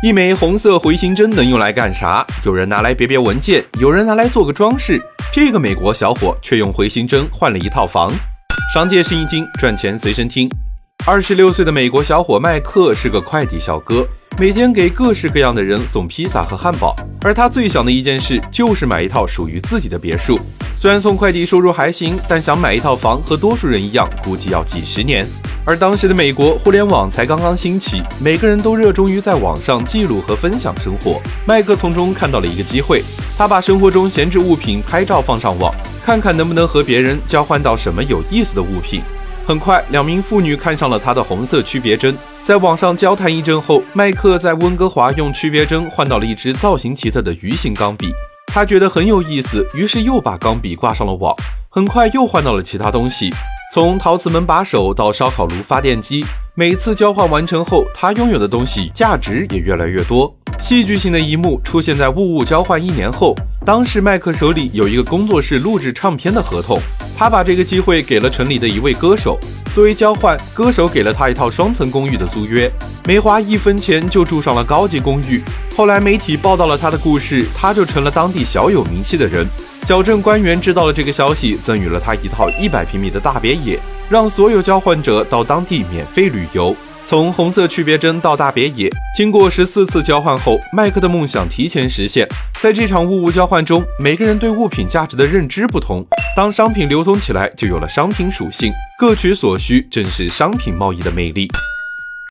一枚红色回形针能用来干啥？有人拿来别别文件，有人拿来做个装饰。这个美国小伙却用回形针换了一套房。商界生意经，赚钱随身听。二十六岁的美国小伙麦克是个快递小哥，每天给各式各样的人送披萨和汉堡。而他最想的一件事就是买一套属于自己的别墅。虽然送快递收入还行，但想买一套房和多数人一样，估计要几十年。而当时的美国互联网才刚刚兴起，每个人都热衷于在网上记录和分享生活。麦克从中看到了一个机会，他把生活中闲置物品拍照放上网，看看能不能和别人交换到什么有意思的物品。很快，两名妇女看上了他的红色区别针，在网上交谈一阵后，麦克在温哥华用区别针换到了一支造型奇特的鱼形钢笔，他觉得很有意思，于是又把钢笔挂上了网。很快又换到了其他东西。从陶瓷门把手到烧烤炉、发电机，每次交换完成后，他拥有的东西价值也越来越多。戏剧性的一幕出现在物物交换一年后，当时麦克手里有一个工作室录制唱片的合同，他把这个机会给了城里的一位歌手，作为交换，歌手给了他一套双层公寓的租约，没花一分钱就住上了高级公寓。后来媒体报道了他的故事，他就成了当地小有名气的人。小镇官员知道了这个消息，赠予了他一套一百平米的大别野，让所有交换者到当地免费旅游。从红色区别针到大别野，经过十四次交换后，麦克的梦想提前实现。在这场物物交换中，每个人对物品价值的认知不同，当商品流通起来，就有了商品属性，各取所需，正是商品贸易的魅力。